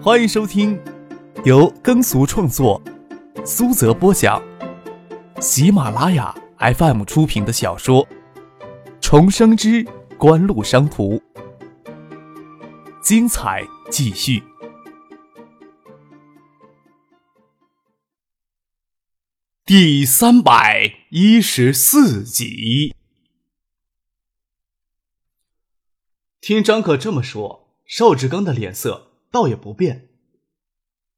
欢迎收听由耕俗创作、苏泽播讲、喜马拉雅 FM 出品的小说《重生之官路商途》，精彩继续，第三百一十四集。听张可这么说，邵志刚的脸色倒也不变。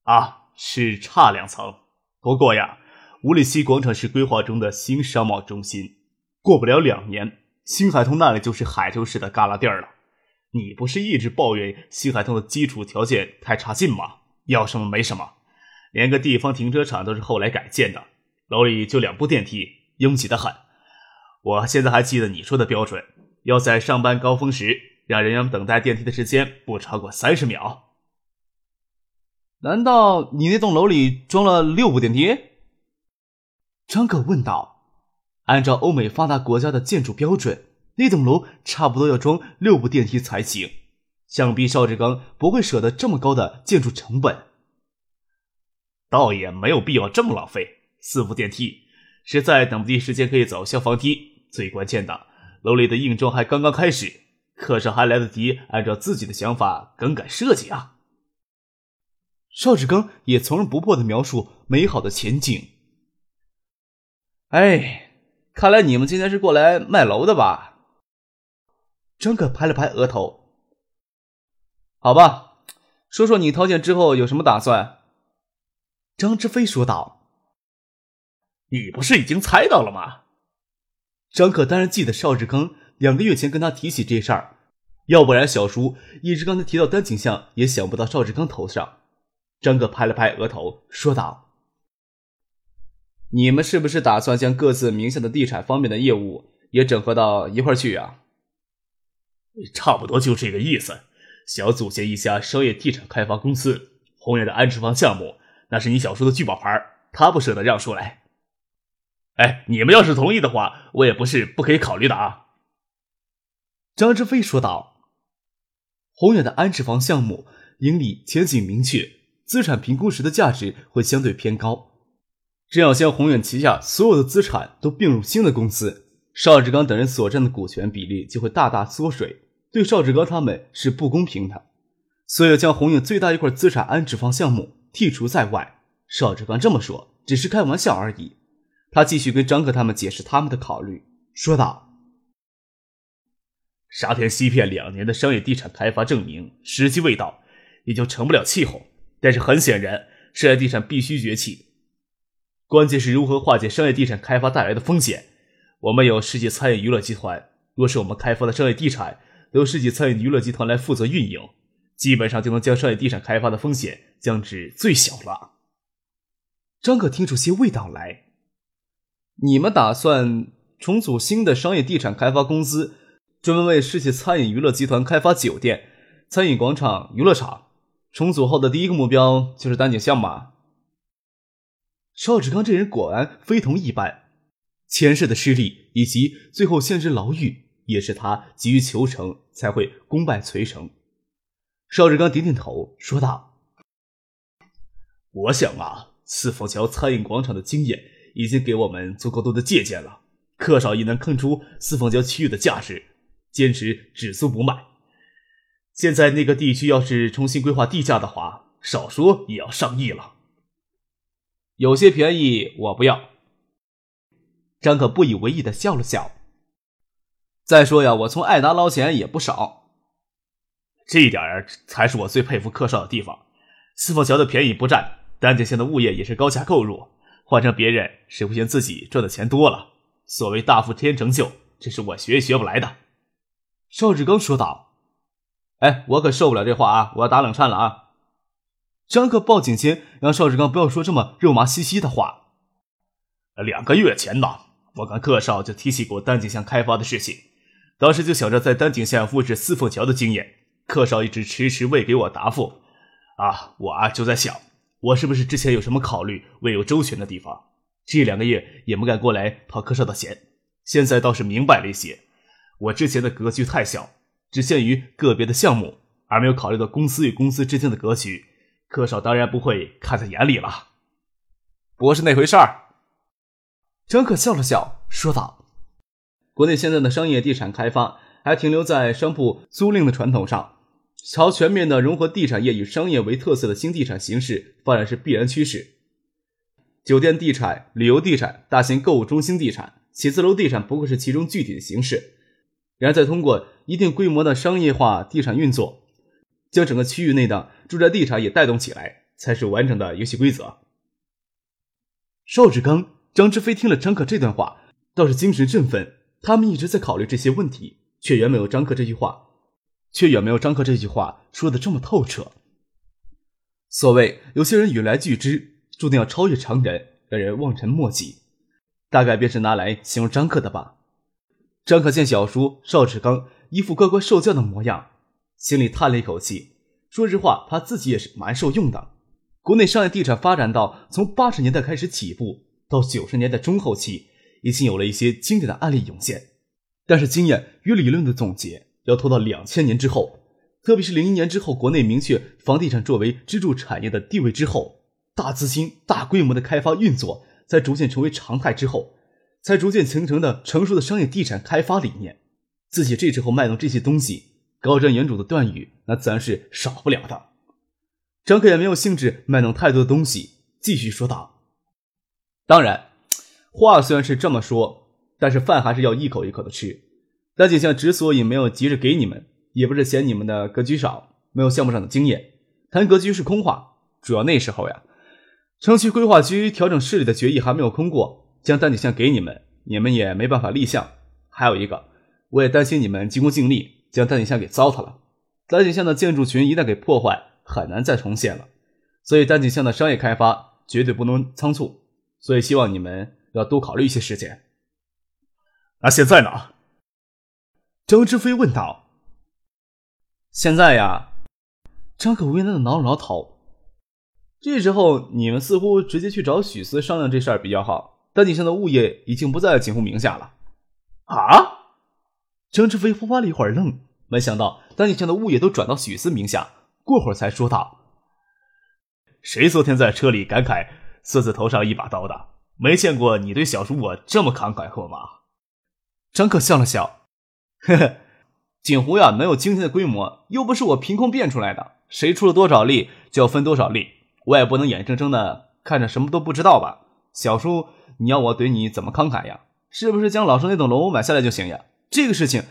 啊，是差两层。不过呀，五里溪广场是规划中的新商贸中心，过不了两年，新海通那里就是海州市的旮旯地儿了。你不是一直抱怨新海通的基础条件太差劲吗？要什么没什么，连个地方停车场都是后来改建的，楼里就两部电梯，拥挤的很。我现在还记得你说的标准，要在上班高峰时。让人员等待电梯的时间不超过三十秒。难道你那栋楼里装了六部电梯？张可问道。按照欧美发达国家的建筑标准，那栋楼差不多要装六部电梯才行。想必邵志刚不会舍得这么高的建筑成本。倒也没有必要这么浪费。四部电梯，实在等不及时间可以走消防梯。最关键的，楼里的硬装还刚刚开始。可是还来得及按照自己的想法更改设计啊！邵志刚也从容不迫的描述美好的前景。哎，看来你们今天是过来卖楼的吧？张可拍了拍额头。好吧，说说你掏钱之后有什么打算？张之飞说道。你不是已经猜到了吗？张可当然记得邵志刚。两个月前跟他提起这事儿，要不然小叔一直刚才提到单景巷也想不到邵志刚头上。张哥拍了拍额头，说道：“你们是不是打算将各自名下的地产方面的业务也整合到一块去啊？”差不多就这个意思。想组建一家商业地产开发公司，宏远的安置房项目，那是你小叔的聚宝盆，他不舍得让出来。哎，你们要是同意的话，我也不是不可以考虑的啊。张志飞说道：“宏远的安置房项目盈利前景明确，资产评估时的价值会相对偏高。这样将宏远旗下所有的资产都并入新的公司，邵志刚等人所占的股权比例就会大大缩水，对邵志刚他们是不公平的。所以将宏远最大一块资产安置房项目剔除在外。”邵志刚这么说只是开玩笑而已。他继续跟张克他们解释他们的考虑，说道。沙田西片两年的商业地产开发证明时机未到，也就成不了气候。但是很显然，商业地产必须崛起。关键是如何化解商业地产开发带来的风险。我们有世纪餐饮娱乐集团，若是我们开发的商业地产由世纪餐饮娱乐集团来负责运营，基本上就能将商业地产开发的风险降至最小了。张可听出些味道来。你们打算重组新的商业地产开发公司？专门为世纪餐饮娱乐集团开发酒店、餐饮广场、娱乐场。重组后的第一个目标就是丹景巷吧？邵志刚这人果然非同一般，前世的失利以及最后陷入牢狱，也是他急于求成才会功败垂成。邵志刚点点头，说道：“我想啊，四凤桥餐饮广场的经验已经给我们足够多的借鉴了，客少亦能看出四凤桥区域的价值。”坚持只租不卖。现在那个地区要是重新规划地价的话，少说也要上亿了。有些便宜我不要。张可不以为意的笑了笑。再说呀，我从爱达捞钱也不少。这一点才是我最佩服柯少的地方。四凤桥的便宜不占，丹景县的物业也是高价购入。换成别人谁不嫌自己赚的钱多了。所谓大富天成就，这是我学也学不来的。邵志刚说道：“哎，我可受不了这话啊！我要打冷颤了啊！”张克报警前让邵志刚不要说这么肉麻兮兮的话。两个月前呢，我跟克少就提起过丹景巷开发的事情，当时就想着在丹景巷复制四凤桥的经验，克少一直迟迟未给我答复。啊，我啊就在想，我是不是之前有什么考虑未有周全的地方？这两个月也不敢过来讨克少的嫌，现在倒是明白了一些。我之前的格局太小，只限于个别的项目，而没有考虑到公司与公司之间的格局。柯少当然不会看在眼里了。不是那回事儿。张可笑了笑，说道：“国内现在的商业地产开发还停留在商铺租赁的传统上，朝全面的融合地产业与商业为特色的新地产形式发展是必然趋势。酒店地产、旅游地产、大型购物中心地产、写字楼地产不过是其中具体的形式。然而，再通过一定规模的商业化地产运作，将整个区域内的住宅地产也带动起来，才是完整的游戏规则。”邵志刚。张志飞听了张克这段话，倒是精神振奋。他们一直在考虑这些问题，却远没有张克这句话，却远没有张克这句话说的这么透彻。所谓有些人与来俱之，注定要超越常人，让人望尘莫及，大概便是拿来形容张克的吧。张克见小叔邵志刚一副乖乖受教的模样，心里叹了一口气。说实话，他自己也是蛮受用的。国内商业地产发展到从八十年代开始起步。到九十年代中后期，已经有了一些经典的案例涌现，但是经验与理论的总结要拖到两千年之后，特别是零一年之后，国内明确房地产作为支柱产业的地位之后，大资金、大规模的开发运作在逐渐成为常态之后，才逐渐形成的成熟的商业地产开发理念。自己这时候卖弄这些东西，高瞻远瞩的断语那自然是少不了的。张克也没有兴致卖弄太多的东西，继续说道。当然，话虽然是这么说，但是饭还是要一口一口的吃。大景象之所以没有急着给你们，也不是嫌你们的格局少，没有项目上的经验。谈格局是空话，主要那时候呀，城区规划局调整势力的决议还没有通过，将单景象给你们，你们也没办法立项。还有一个，我也担心你们急功近利，将丹景巷给糟蹋了。丹景巷的建筑群一旦给破坏，很难再重现了。所以丹景巷的商业开发绝对不能仓促。所以，希望你们要多考虑一些时间。那现在呢？张志飞问道。现在呀，张可为难的挠了挠头。这时候，你们似乎直接去找许思商量这事儿比较好。丹景巷的物业已经不在景湖名下了。啊！张志飞发了一会儿愣，没想到丹景巷的物业都转到许思名下。过会儿才说道：“谁昨天在车里感慨？”四字头上一把刀的，没见过你对小叔我这么慷慨过吗？张克笑了笑，呵呵，锦湖呀，能有今天的规模，又不是我凭空变出来的，谁出了多少力就要分多少力，我也不能眼睁睁的看着什么都不知道吧？小叔，你要我对你怎么慷慨呀？是不是将老叔那栋楼买下来就行呀？这个事情，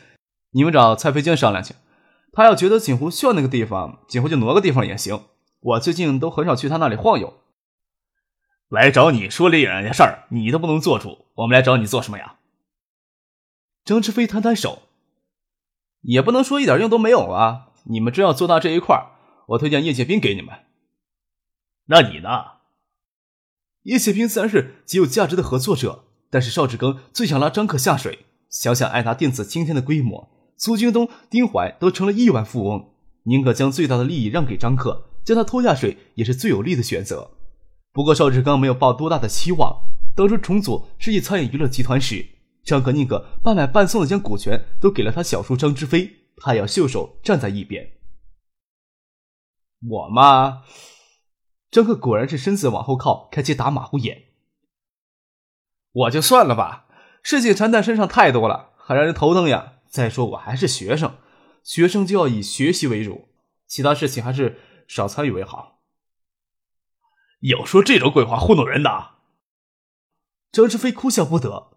你们找蔡飞娟商量去，他要觉得锦湖需要那个地方，锦湖就挪个地方也行。我最近都很少去他那里晃悠。来找你说这两件事儿，你都不能做主，我们来找你做什么呀？张志飞摊摊手，也不能说一点用都没有啊！你们真要做到这一块儿，我推荐叶剑兵给你们。那你呢？叶剑兵自然是极有价值的合作者，但是邵志庚最想拉张克下水。想想爱达电子今天的规模，苏京东、丁怀都成了亿万富翁，宁可将最大的利益让给张克，将他拖下水也是最有利的选择。不过邵志刚没有抱多大的期望。当初重组世纪餐饮娱乐集团时，张可宁可半买半送的将股权都给了他小叔张之飞，他要袖手站在一边。我嘛，张克果然是身子往后靠，开启打马虎眼。我就算了吧，事情缠在身上太多了，很让人头疼呀。再说我还是学生，学生就要以学习为主，其他事情还是少参与为好。有说这种鬼话糊弄人的？张志飞哭笑不得。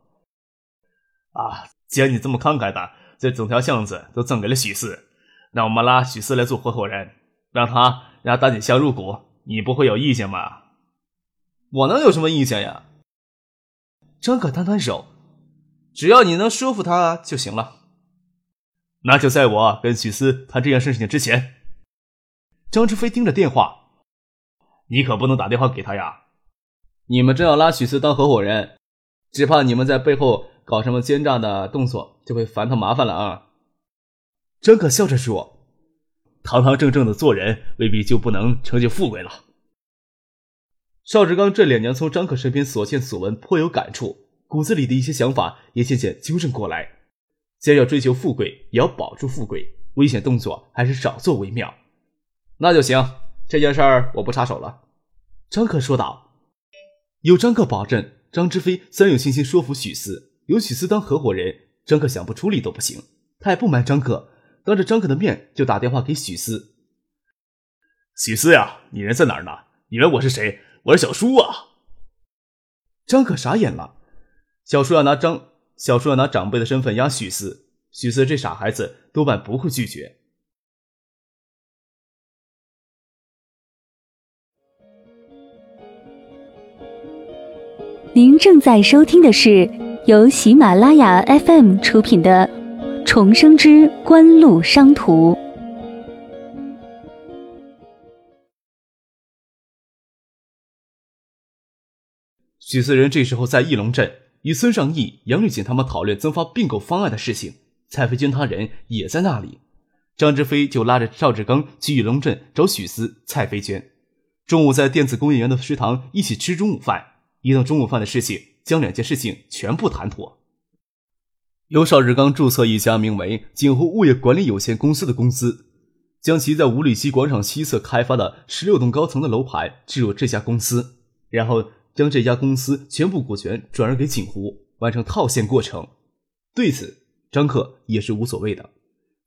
啊，既然你这么慷慨的，这整条巷子都赠给了许四，那我们拉许四来做合伙人，让他让大锦香入股，你不会有意见吧？我能有什么意见呀？张可摊摊手，只要你能说服他就行了。那就在我跟许思谈这件事情之前，张志飞盯着电话。你可不能打电话给他呀！你们真要拉许思当合伙人，只怕你们在背后搞什么奸诈的动作，就会烦他麻烦了啊！张可笑着说：“堂堂正正的做人，未必就不能成就富贵了。”邵志刚这两年从张可身边所见所闻颇有感触，骨子里的一些想法也渐渐纠正过来。既然要追求富贵，也要保住富贵，危险动作还是少做为妙。那就行。这件事儿我不插手了。”张克说道。有张克保证，张之飞自然有信心说服许思。有许思当合伙人，张克想不出力都不行。他也不瞒张克，当着张克的面就打电话给许思：“许思呀，你人在哪儿呢？你问我是谁？我是小叔啊！”张克傻眼了。小叔要拿张小叔要拿长辈的身份压许四，许四这傻孩子多半不会拒绝。您正在收听的是由喜马拉雅 FM 出品的《重生之官路商途》。许四人这时候在义龙镇与孙尚义、杨玉锦他们讨论增发并购方案的事情，蔡飞娟他人也在那里。张志飞就拉着赵志刚去玉龙镇找许思、蔡飞娟，中午在电子工业园的食堂一起吃中午饭。一到中午饭的事情，将两件事情全部谈妥。由邵志刚注册一家名为“锦湖物业管理有限公司”的公司，将其在五里溪广场西侧开发的十六栋高层的楼盘置入这家公司，然后将这家公司全部股权转让给锦湖，完成套现过程。对此，张克也是无所谓的。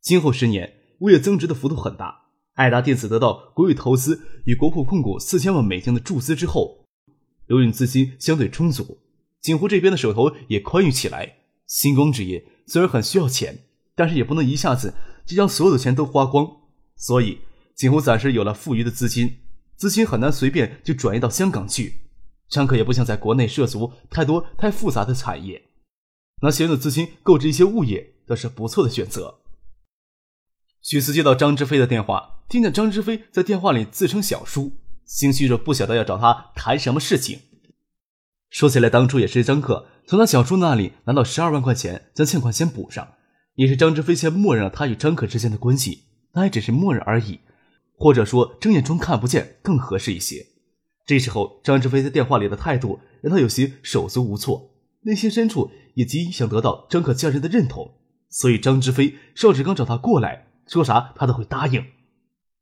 今后十年，物业增值的幅度很大。爱达电子得到国有投资与国库控股四千万美金的注资之后。流运资金相对充足，锦湖这边的手头也宽裕起来。星光置业虽然很需要钱，但是也不能一下子就将所有的钱都花光，所以锦湖暂时有了富余的资金，资金很难随便就转移到香港去。张克也不想在国内涉足太多太复杂的产业，拿闲的资金购置一些物业倒是不错的选择。许思接到张之飞的电话，听见张之飞在电话里自称小叔。心虚着，不晓得要找他谈什么事情。说起来，当初也是张克从他小叔那里拿到十二万块钱，将欠款先补上，也是张志飞先默认了他与张克之间的关系，那也只是默认而已，或者说睁眼装看不见更合适一些。这时候，张志飞在电话里的态度让他有些手足无措，内心深处也极想得到张可家人的认同，所以张志飞、邵志刚找他过来，说啥他都会答应。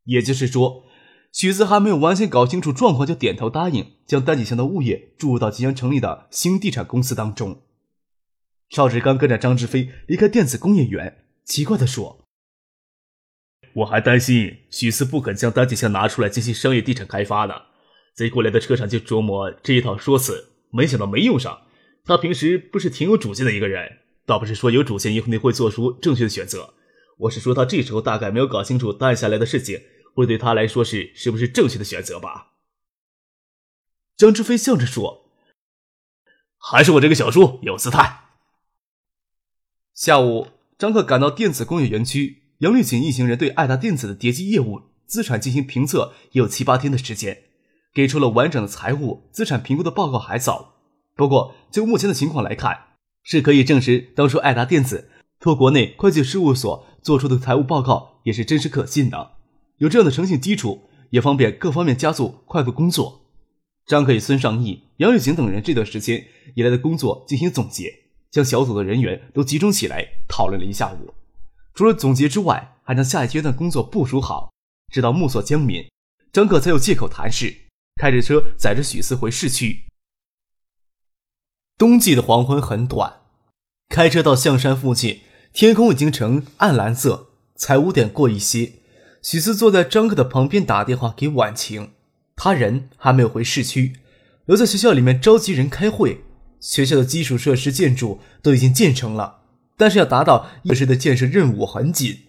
也就是说。许四还没有完全搞清楚状况，就点头答应将单景祥的物业注入到即将成立的新地产公司当中。邵志刚跟着张志飞离开电子工业园，奇怪地说：“我还担心许四不肯将单景祥拿出来进行商业地产开发呢，在过来的车上就琢磨这一套说辞，没想到没用上。他平时不是挺有主见的一个人，倒不是说有主见一定会做出正确的选择，我是说他这时候大概没有搞清楚担下来的事情。”会对他来说是是不是正确的选择吧？张志飞笑着说：“还是我这个小叔有姿态。”下午，张克赶到电子工业园区，杨丽锦一行人对爱达电子的叠机业务资产进行评测，也有七八天的时间，给出了完整的财务资产评估的报告还早。不过，就目前的情况来看，是可以证实当初爱达电子托国内会计事务所做出的财务报告也是真实可信的。有这样的诚信基础，也方便各方面加速快速工作。张克与孙尚义、杨玉锦等人这段时间以来的工作进行总结，将小组的人员都集中起来讨论了一下午。除了总结之外，还将下一阶段工作部署好，直到暮色将泯，张克才有借口谈事，开着车载着许四回市区。冬季的黄昏很短，开车到象山附近，天空已经呈暗蓝色，才五点过一些。许四坐在张克的旁边打电话给婉晴，他人还没有回市区，留在学校里面召集人开会。学校的基础设施建筑都已经建成了，但是要达到设施的建设任务很紧。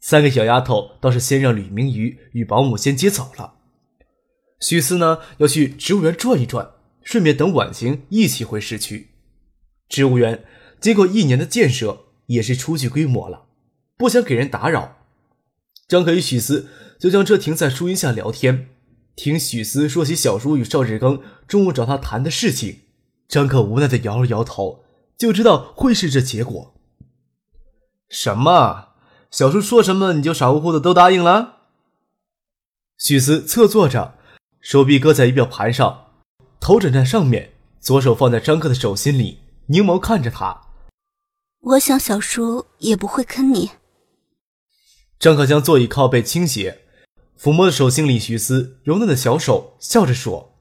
三个小丫头倒是先让吕明瑜与保姆先接走了。许思呢要去植物园转一转，顺便等婉晴一起回市区。植物园经过一年的建设，也是初具规模了，不想给人打扰。张可与许思就将车停在树荫下聊天，听许思说起小叔与邵志刚中午找他谈的事情。张可无奈的摇了摇头，就知道会是这结果。什么？小叔说什么你就傻乎乎的都答应了？许思侧坐着，手臂搁在仪表盘上，头枕在上面，左手放在张克的手心里，凝眸看着他。我想小叔也不会坑你。张克将座椅靠背倾斜，抚摸着手心里徐思柔嫩的小手，笑着说：“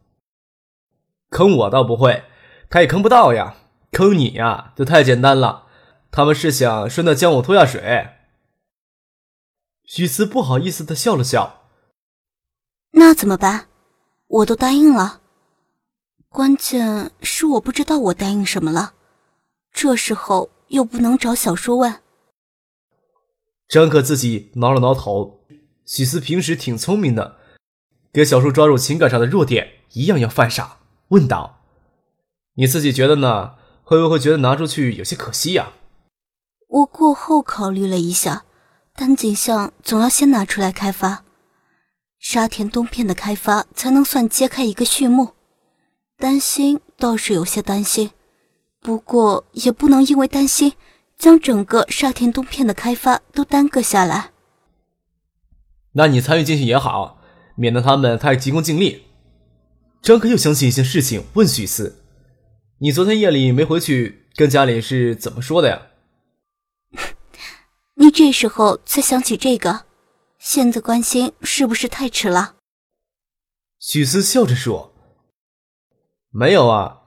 坑我倒不会，他也坑不到呀。坑你呀，就太简单了。他们是想顺道将我拖下水。”许思不好意思的笑了笑：“那怎么办？我都答应了。关键是我不知道我答应什么了，这时候又不能找小叔问。”张可自己挠了挠头。许思平时挺聪明的，给小叔抓住情感上的弱点，一样要犯傻。问道：“你自己觉得呢？会不会觉得拿出去有些可惜呀？”我过后考虑了一下，但景象总要先拿出来开发，沙田东片的开发才能算揭开一个序幕。担心倒是有些担心，不过也不能因为担心，将整个沙田东片的开发都耽搁下来。那你参与进去也好，免得他们太急功近利。张可又想起一件事情，问许思：“你昨天夜里没回去，跟家里是怎么说的呀？” 你这时候才想起这个，现在关心是不是太迟了？许思笑着说：“没有啊，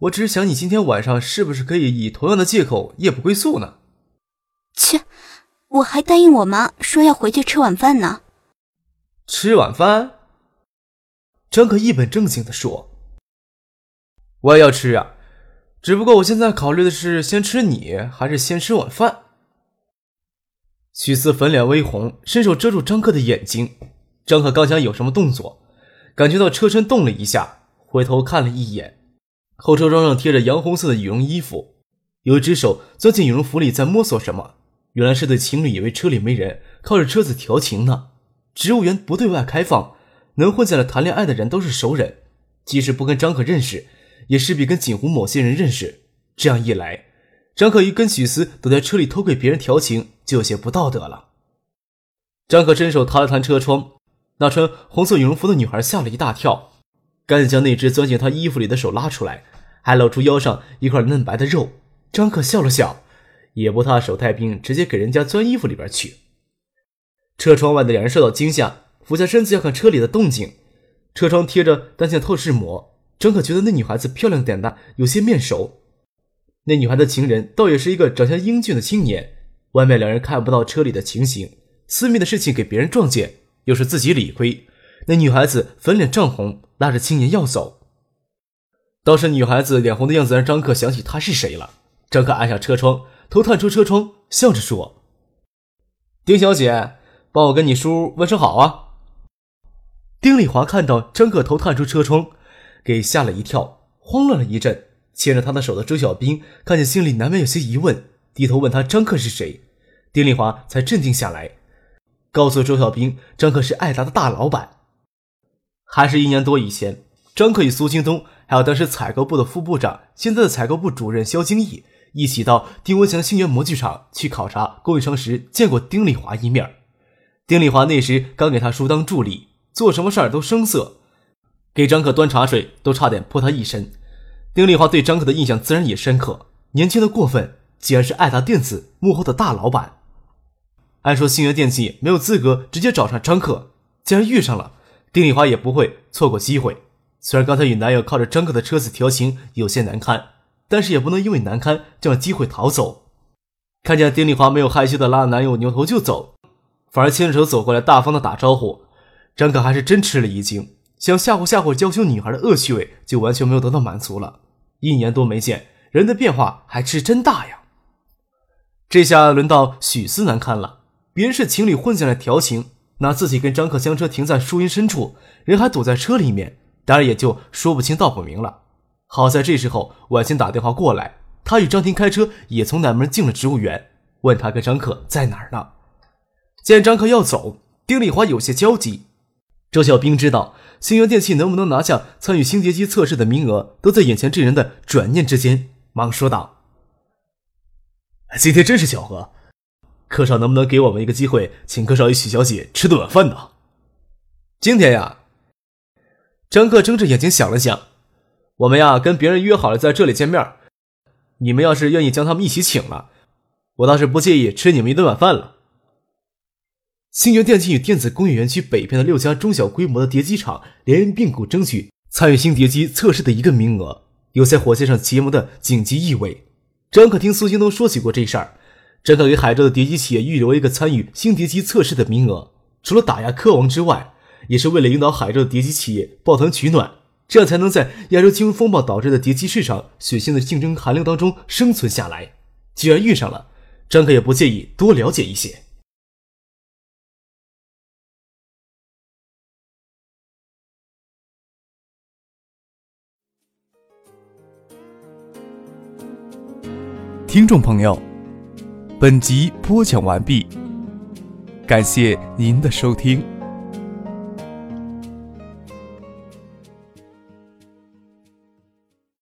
我只是想你今天晚上是不是可以以同样的借口夜不归宿呢？”切。我还答应我妈说要回去吃晚饭呢。吃晚饭？张可一本正经的说：“我也要吃啊，只不过我现在考虑的是先吃你还是先吃晚饭。”许思粉脸微红，伸手遮住张克的眼睛。张可刚想有什么动作，感觉到车身动了一下，回头看了一眼，后车窗上贴着洋红色的羽绒衣服，有一只手钻进羽绒服里在摸索什么。原来是对情侣以为车里没人，靠着车子调情呢。植物园不对外开放，能混进来谈恋爱的人都是熟人，即使不跟张可认识，也势必跟锦湖某些人认识。这样一来，张可一跟许思躲在车里偷窥别人调情，就有些不道德了。张可伸手弹了弹车窗，那穿红色羽绒服的女孩吓了一大跳，赶紧将那只钻进她衣服里的手拉出来，还露出腰上一块嫩白的肉。张可笑了笑。也不怕手太冰，直接给人家钻衣服里边去。车窗外的两人受到惊吓，俯下身子要看车里的动静。车窗贴着单向透视膜，张可觉得那女孩子漂亮点的有些面熟。那女孩的情人倒也是一个长相英俊的青年。外面两人看不到车里的情形，私密的事情给别人撞见，又是自己理亏。那女孩子粉脸涨红，拉着青年要走。倒是女孩子脸红的样子让张可想起她是谁了。张可按下车窗。头探出车窗，笑着说：“丁小姐，帮我跟你叔问声好啊。”丁丽华看到张可头探出车窗，给吓了一跳，慌乱了一阵。牵着他的手的周小兵看见，心里难免有些疑问，低头问他张克是谁。丁丽华才镇定下来，告诉周小兵，张克是爱达的大老板。还是一年多以前，张克与苏京东，还有当时采购部的副部长，现在的采购部主任肖京义。一起到丁文强星源模具厂去考察供应商时，见过丁丽华一面。丁丽华那时刚给他叔当助理，做什么事儿都生涩，给张可端茶水都差点泼他一身。丁丽华对张可的印象自然也深刻，年轻的过分，竟然是爱达电子幕后的大老板。按说星源电器没有资格直接找上张可，既然遇上了，丁丽华也不会错过机会。虽然刚才与男友靠着张可的车子调情有些难堪。但是也不能因为难堪就让机会逃走。看见丁丽华没有害羞的拉男友扭头就走，反而牵着手走过来，大方的打招呼，张可还是真吃了一惊，想吓唬吓唬娇羞女孩的恶趣味就完全没有得到满足了。一年多没见，人的变化还是真大呀。这下轮到许思难堪了，别人是情侣混进来调情，那自己跟张可将车停在树荫深处，人还躲在车里面，当然也就说不清道不明了。好在这时候，婉清打电话过来，他与张婷开车也从南门进了植物园，问他跟张可在哪儿呢。见张可要走，丁丽华有些焦急。周小兵知道星源电器能不能拿下参与星劫机测试的名额，都在眼前这人的转念之间，忙说道：“今天真是巧合，柯少能不能给我们一个机会，请柯少与许小姐吃顿晚饭呢？”今天呀，张克睁着眼睛想了想。我们呀，跟别人约好了在这里见面。你们要是愿意将他们一起请了，我倒是不介意吃你们一顿晚饭了。星源电器与电子工业园区北边的六家中小规模的叠机厂联营并购，争取参与新叠机测试的一个名额，有在火线上结盟的紧急意味。张可听苏京东说起过这事儿，张可给海州的叠机企业预留一个参与新叠机测试的名额，除了打压科王之外，也是为了引导海州的叠机企业抱团取暖，这样才能在亚洲金融风暴导致的叠机市场血腥的竞争寒流当中生存下来。既然遇上了，张可也不介意多了解一些。听众朋友，本集播讲完毕，感谢您的收听。